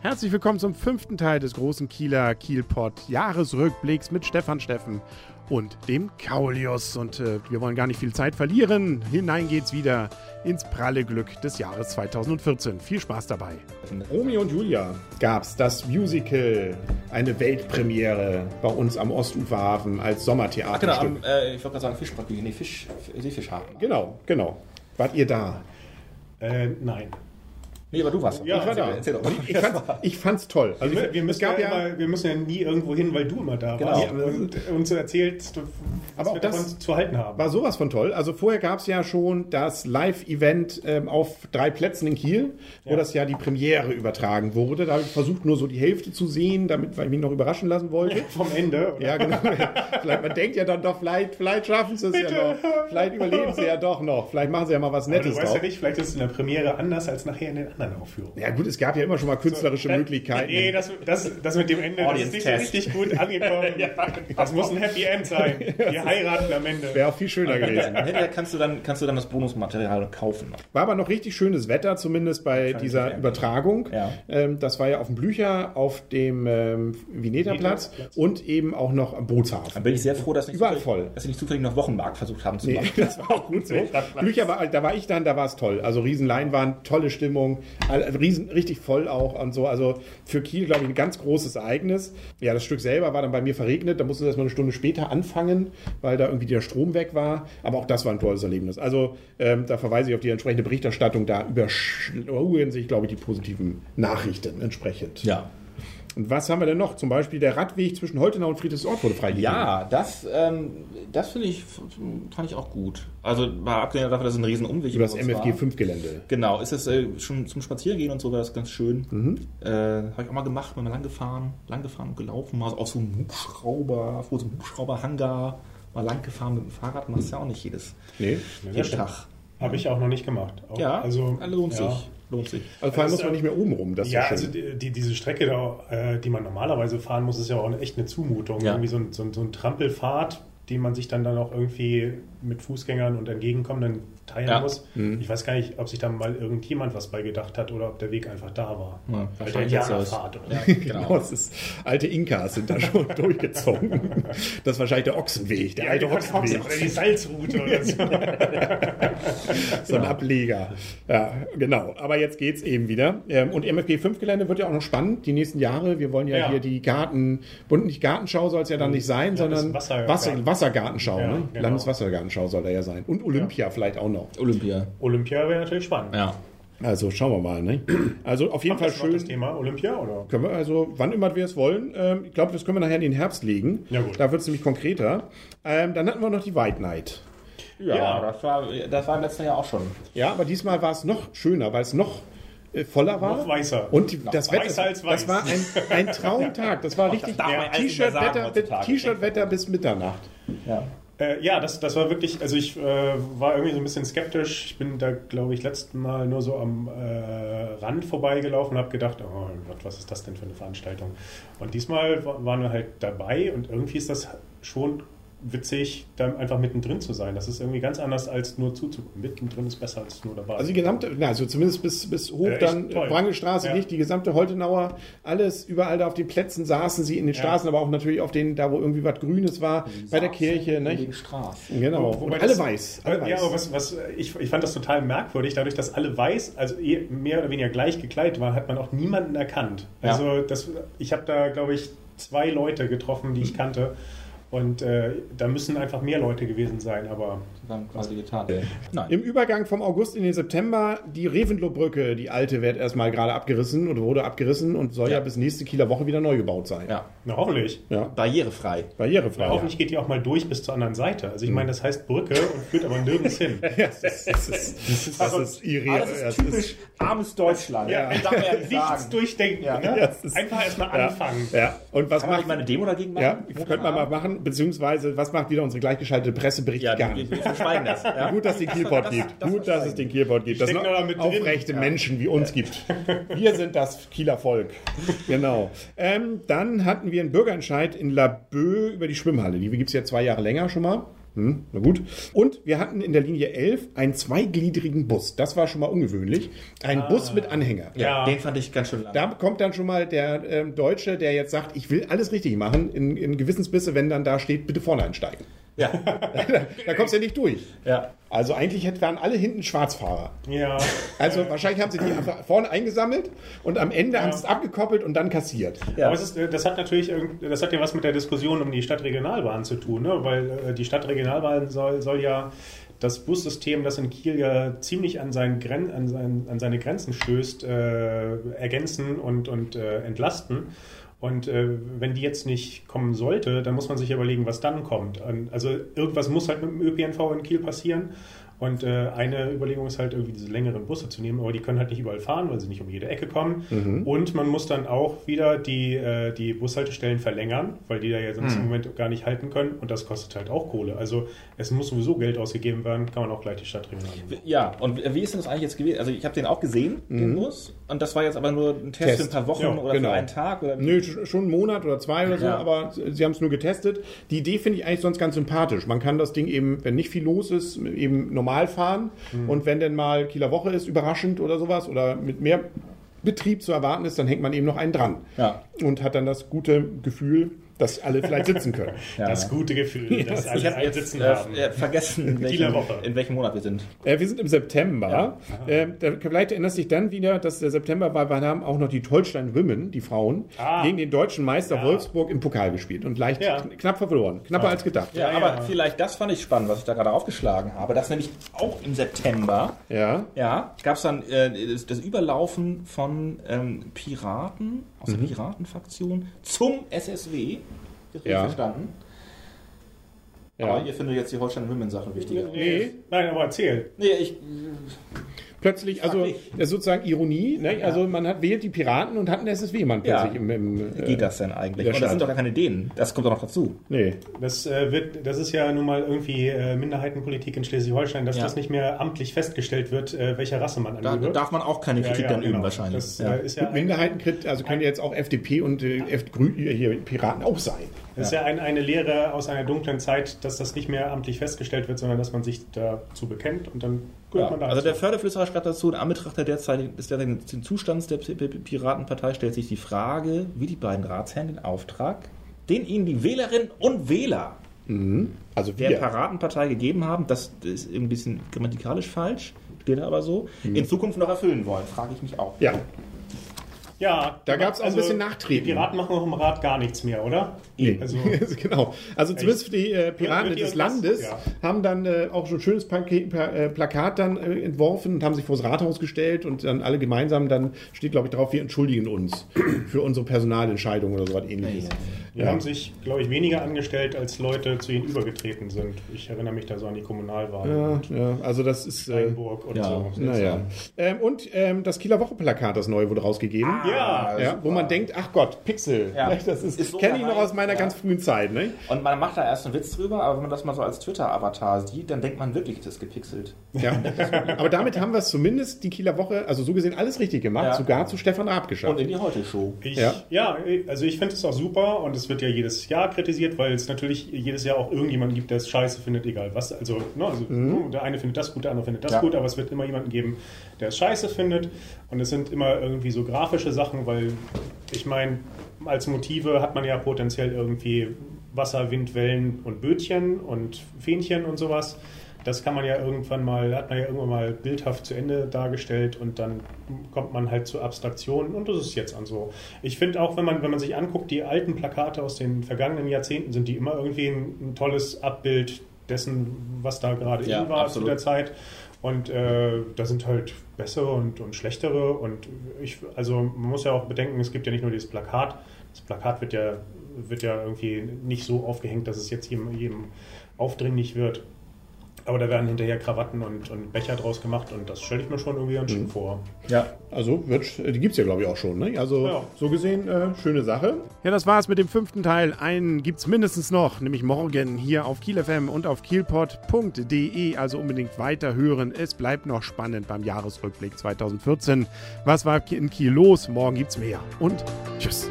Herzlich willkommen zum fünften Teil des großen Kieler Kielpot Jahresrückblicks mit Stefan Steffen und dem Kaulius. Und äh, wir wollen gar nicht viel Zeit verlieren. Hinein geht's wieder ins pralle Glück des Jahres 2014. Viel Spaß dabei. Romeo und Julia gab's das Musical, eine Weltpremiere bei uns am Ostuferhafen als Sommertheater. Genau, am, äh, ich wollte gerade sagen Fischbrücke, nee, Fisch, Seefischhafen. genau, genau. Wart ihr da? Äh, nein. Nee, aber du warst. Ja, ich war da. Erzähl doch mal. Ich fand's, ich fand's toll. Also Wir, wir, müssen gab ja ja, immer, wir müssen ja nie irgendwo hin, weil du immer da Genau. warst Ja, und uns erzählst, was Aber auch wir das davon zu halten haben. war sowas von toll. Also vorher gab es ja schon das Live-Event ähm, auf drei Plätzen in Kiel, wo Ja. das ja die Premiere übertragen wurde. Da habe ich versucht, nur so die Hälfte zu sehen, damit weil ich mich noch überraschen lassen wollte. Vom Ende. Oder? Ja, genau. vielleicht, man denkt ja dann doch, vielleicht, vielleicht schaffen sie es ja noch. Vielleicht überleben sie ja doch noch. Vielleicht machen sie ja mal was Aber du Nettes weißt drauf. ja nicht, vielleicht ist es in der Premiere anders als nachher in den anderen Aufführungen. Ja gut, es gab ja immer schon mal künstlerische Äh, Möglichkeiten. Nee, das, das, das mit dem Ende das ist nicht so richtig gut angekommen. Das muss ein Happy End sein. Wir heiraten am Ende. Wäre auch viel schöner gewesen. Hinterher kannst du dann, kannst du dann das Bonusmaterial kaufen. War aber noch richtig schönes Wetter, zumindest bei dieser Übertragung. Ja. Ähm, das war ja auf dem Blücher, auf dem ähm, Veneterplatz. und eben auch noch am Bootshafen. Dann bin ich sehr froh, dass, nicht zufällig- voll. dass sie nicht zufällig noch Wochenmarkt versucht haben zu Nee, machen. das war auch gut so. Blücher war, da war ich dann, da war es toll. Also riesen Leinwand, tolle Stimmung, riesen, richtig voll auch und so. Also für Kiel, glaube ich, ein ganz großes Ereignis. Ja, das Stück selber war dann bei mir verregnet. Da mussten wir erst mal eine Stunde später anfangen, weil da irgendwie der Strom weg war. Aber auch das war ein tolles Erlebnis. Also ähm, da verweise ich auf die entsprechende Berichterstattung. Da überschlagen sich, glaube ich, die positiven Nachrichten entsprechend. Ja. Und was haben wir denn noch? Zum Beispiel der Radweg zwischen Holtenau und Friedrichsort wurde freigegeben. Ja, das, ähm, das finde ich, fand ich auch gut. Also mal abgesehen davon, dass es ein riesen Umweg Über das bei uns MFG war. 5 Gelände. Genau, ist es äh, schon zum Spazierengehen und so war das ganz schön. Mhm. Äh, Habe ich auch mal gemacht, bin mal lang gefahren, lang gefahren und gelaufen, mal auch so ein Hubschrauber, vor so einem Hubschrauberhangar, mal lang gefahren mit dem Fahrrad, machst du ja auch nicht jedes, Nee. jeden Tag. Habe ich auch noch nicht gemacht. Auch, Ja, also lohnt ja. sich, lohnt sich. Also vor allem muss man nicht mehr oben rum. Das Ja, also die, die, diese Strecke, da, äh, die man normalerweise fahren muss, ist ja auch echt eine Zumutung. Ja. Irgendwie so ein, so, ein, so ein Trampelpfad, den man sich dann, dann auch irgendwie mit Fußgängern und entgegenkommenden teilen Ja. muss. Mhm. Ich weiß gar nicht, ob sich da mal irgendjemand was bei gedacht hat oder ob der Weg einfach da war. Ja, Alte wahrscheinlich jetzt Indianerfahrt oder Ja, Genau, genau. es ist, alte Inkas sind da schon durchgezogen. Das ist wahrscheinlich der Ochsenweg, der alte Ochsenweg. Oder die Salzroute oder so. So ein Ableger. Ja, genau. Aber jetzt geht's eben wieder. Ähm, Und MFG 5 Gelände wird ja auch noch spannend die nächsten Jahre. Wir wollen ja, Ja. hier die Garten, und nicht Gartenschau soll es ja dann nicht sein, Ja, das sondern Wasser- Wasser, Wassergartenschau. Ja, ne? genau. Landeswassergartenschau soll da ja sein. Und Olympia vielleicht auch noch. Olympia. Olympia wäre natürlich spannend. Ja. Also schauen wir mal. Ne? Also auf jeden Fall noch das schön. Thema Olympia oder? Können wir also, wann immer wir es wollen. Ähm, ich glaube, das können wir nachher in den Herbst legen. Ja, gut. Da wird es nämlich konkreter. Ähm, dann hatten wir noch die White Night. Ja, Ja. Das, war, das war im letzten Jahr auch schon. Ja, aber diesmal war es noch schöner, weil es noch äh, voller war. Noch weißer. Und die, das Wetter, weißer als weiß. das war ein, ein Traumtag. Das war richtig. T-Shirt-Wetter bis Mitternacht. Ja. Äh, ja, das, das war wirklich, also ich äh, war irgendwie so ein bisschen skeptisch. Ich bin da, glaube ich, letzten Mal nur so am äh, Rand vorbeigelaufen und habe gedacht, oh Gott, was ist das denn für eine Veranstaltung? Und diesmal wa- waren wir halt dabei und irgendwie ist das schon witzig, da einfach mittendrin zu sein. Das ist irgendwie ganz anders als nur zuzugucken. Mittendrin ist besser als nur dabei. Also die gesamte, na, also zumindest bis, bis hoch Äh, dann. Wrangelstraße Ja. nicht, die gesamte Holtenauer, alles, überall da auf den Plätzen saßen sie in den Ja. Straßen, aber auch natürlich auf den, da wo irgendwie was Grünes war, bei der Kirche, ne? Wegen Straßen. Genau. Wo- wobei alle das- weiß. Alle weiß. Ja, aber was, was, ich, ich fand das total merkwürdig, dadurch, dass alle weiß, also eh mehr oder weniger gleich gekleidet waren, hat man auch niemanden erkannt. Ja. Also das, ich habe da, glaube ich, zwei Leute getroffen, die ich kannte. Und äh, da müssen einfach mehr Leute gewesen sein, aber Dann quasi getan. Nein. Im Übergang vom August in den September, die Reventlow-Brücke, die alte, wird erstmal gerade abgerissen oder wurde abgerissen und soll ja, Ja. bis nächste Kieler Woche wieder neu gebaut sein. Ja. na, hoffentlich. Ja. Barrierefrei. Barrierefrei. Na, hoffentlich geht die auch mal durch bis zur anderen Seite. Also ich meine, das heißt Brücke und führt aber nirgends hin. Ja, das ist, das ist, das ist irre. das Das ist typisch armes Deutschland. Ja, darf man ja nicht nichts sagen. durchdenken. Ja. Ne? Ja, Einfach erstmal Ja. anfangen. Ja, und was Kann man macht mal eine Demo dagegen machen? Ja, könnte man mal machen, beziehungsweise was macht wieder unsere gleichgeschaltete Pressebericht Ja, gar nicht. die verschweigen das. Ja? Gut, dass es den Kielpot Das- gibt. das Gut, dass es den Kielpot gibt. Dass es mit drin. aufrechte Menschen wie uns gibt. Wir sind das Kieler Volk. Genau. Ähm, dann hatten wir einen Bürgerentscheid in Laboe über die Schwimmhalle. Die gibt es ja zwei Jahre länger schon mal. Hm, na gut. Und wir hatten in der Linie 11 einen zweigliedrigen Bus. Das war schon mal ungewöhnlich. Ein Bus mit Anhänger. Ja, Ja. den fand ich ganz schön lang. Da kommt dann schon mal der ähm, Deutsche, der jetzt sagt, ich will alles richtig machen, in, in Gewissensbisse, wenn dann da steht, bitte vorne einsteigen. Ja. Da kommst du ja nicht durch. ja. Also eigentlich waren alle hinten Schwarzfahrer. Ja. Also wahrscheinlich haben sie die einfach vorne eingesammelt und am Ende haben sie es abgekoppelt und dann kassiert. Ja. Aber es ist, das hat natürlich das hat ja was mit der Diskussion um die Stadtregionalbahn zu tun, ne? weil äh, die Stadtregionalbahn soll, soll ja das Bussystem, das in Kiel ja ziemlich an, seinen Gren an, sein, an seine Grenzen stößt, äh, ergänzen und, und äh, entlasten. Und äh, wenn die jetzt nicht kommen sollte, dann muss man sich überlegen, was dann kommt. Also irgendwas muss halt mit dem ÖPNV in Kiel passieren. Und äh, eine Überlegung ist halt irgendwie diese längeren Busse zu nehmen, aber die können halt nicht überall fahren, weil sie nicht um jede Ecke kommen. Und man muss dann auch wieder die, äh, die Bushaltestellen verlängern, weil die da ja sonst im Moment gar nicht halten können. Und das kostet halt auch Kohle. Also es muss sowieso Geld ausgegeben werden, kann man auch gleich die Stadt regeln. Ja, und wie ist denn das eigentlich jetzt gewesen? Also ich habe den auch gesehen, den Bus, und das war jetzt aber nur ein Test, Test. für ein paar Wochen Ja, oder genau. für einen Tag? Oder Nö, sch- schon einen Monat oder zwei oder so, Ja. aber sie haben es nur getestet. Die Idee finde ich eigentlich sonst ganz sympathisch. Man kann das Ding eben, wenn nicht viel los ist, eben normal fahren. Und wenn denn mal Kieler Woche ist, überraschend oder sowas, oder mit mehr Betrieb zu erwarten ist, dann hängt man eben noch einen dran. Ja. Und hat dann das gute Gefühl, dass alle vielleicht sitzen können. Ja. Das gute Gefühl, dass Ich alle habe einen jetzt sitzen äh, haben. äh, vergessen, in welchem, Woche. in welchem Monat wir sind. Äh, wir sind im September. Äh, da, vielleicht erinnerst du dich dann wieder, dass der September war, wir haben auch noch die Holstein Women, die Frauen, Ah. gegen den deutschen Meister Ja. Wolfsburg im Pokal gespielt und leicht Ja. kn- knapp verloren. Knapper als gedacht. Ja, Ja, aber ja. vielleicht das fand ich spannend, was ich da gerade aufgeschlagen habe. Das nämlich auch im September, Ja. ja, gab es dann äh, das, das Überlaufen von ähm, Piraten aus Mhm. der Piratenfraktion zum SSW. Das Ja. verstanden. Ja. Aber ihr findet jetzt die Holstein Women Sache wichtiger. Nee. Nein, aber erzähl. Nee, ich. Plötzlich, also das ist sozusagen Ironie, ne? also man hat wählt die Piraten und hat einen SSW-Mann Ja. plötzlich im, im Wie äh, geht das denn eigentlich? Und das sind doch gar keine Dänen. Das kommt doch noch dazu. Nee. Das, äh, wird, das ist ja nun mal irgendwie äh, Minderheitenpolitik in Schleswig-Holstein, dass Ja. das nicht mehr amtlich festgestellt wird, äh, welcher Rasse man Da angehört. darf man auch keine Kritik ja, dann üben genau. wahrscheinlich. Das ja. äh, ist ja Gut, Minderheiten, krit- also können jetzt auch FDP und äh, Grü hier Piraten auch sein. Das ist ja ein, eine Lehre aus einer dunklen Zeit, dass das nicht mehr amtlich festgestellt wird, sondern dass man sich dazu bekennt und dann gehört Ja, man da. also der zu. Förderflüsterer schreibt dazu, in Anbetracht der derzeitigen, des derzeitigen Zustands der Piratenpartei stellt sich die Frage, wie die beiden Ratsherren den Auftrag, den ihnen die Wählerinnen und Wähler Also der. Piratenpartei gegeben haben, das ist ein bisschen grammatikalisch falsch, steht aber so, in Zukunft noch erfüllen wollen, frage ich mich auch. Ja, ja, Da gab's auch ein bisschen Nachtreten. Die Piraten machen auch im Rat gar nichts mehr, oder? Nee. Also, genau. Also zumindest die äh, Piraten des Landes ja. haben dann äh, auch so ein schönes Paket, pa äh, Plakat dann äh, entworfen und haben sich vors Rathaus gestellt und dann alle gemeinsam, dann steht glaube ich drauf, wir entschuldigen uns für unsere Personalentscheidung oder so was ähnliches. die haben sich, glaube ich, weniger angestellt, als Leute zu ihnen übergetreten sind. Ich erinnere mich da so an die Kommunalwahl Ja, und ja, also das ist... Äh, Steinburg und ja. so. naja. Ähm, und ähm, das Kieler Woche-Plakat, das neue, wurde rausgegeben. Ja, ja, wo man denkt, ach Gott, Pixel. Ja. Ne, Das ist, Ist so kenne ich noch aus meiner Ja. ganz frühen Zeit. Ne? Und man macht da erst einen Witz drüber, aber wenn man das mal so als Twitter-Avatar sieht, dann denkt man wirklich, das ist gepixelt. Ja. Aber damit haben wir es zumindest die Kieler Woche, also so gesehen, alles richtig gemacht, Ja. sogar zu Stefan Raab Und geschafft. in die Heute-Show. Ja. ja. also ich finde es auch super und es wird ja jedes Jahr kritisiert, weil es natürlich jedes Jahr auch irgendjemanden gibt, der es scheiße findet, egal was. Also, ne, also Mhm. der eine findet das gut, der andere findet das Ja. gut, aber es wird immer jemanden geben, der es scheiße findet. Und es sind immer irgendwie so grafische Sachen, weil ich meine, als Motive hat man ja potenziell irgendwie Wasser, Wind, Wellen und Bötchen und Fähnchen und sowas. Das kann man ja irgendwann mal, hat man ja irgendwann mal bildhaft zu Ende dargestellt und dann kommt man halt zu Abstraktionen und das ist jetzt an so. Ich finde auch, wenn man, wenn man sich anguckt, die alten Plakate aus den vergangenen Jahrzehnten, sind die immer irgendwie ein, ein tolles Abbild dessen, was da gerade Ja, in war absolut. zu der Zeit. Und äh, da sind halt bessere und, und schlechtere. Und ich, also man muss ja auch bedenken, es gibt ja nicht nur dieses Plakat. Das Plakat wird ja, wird ja irgendwie nicht so aufgehängt, dass es jetzt jedem, jedem aufdringlich wird. Aber da werden hinterher Krawatten und, und Becher draus gemacht und das stelle ich mir schon irgendwie ganz schön vor. Ja. Also wird, die gibt es ja, glaube ich, auch schon. Ne? Also Ja. so gesehen, äh, schöne Sache. Ja, das war's mit dem fünften Teil. Einen gibt es mindestens noch, nämlich morgen hier auf Kiel FM und auf kielpot.de. Also unbedingt weiter hören. Es bleibt noch spannend beim Jahresrückblick 2014. Was war in Kiel los? Morgen gibt's mehr. Und tschüss.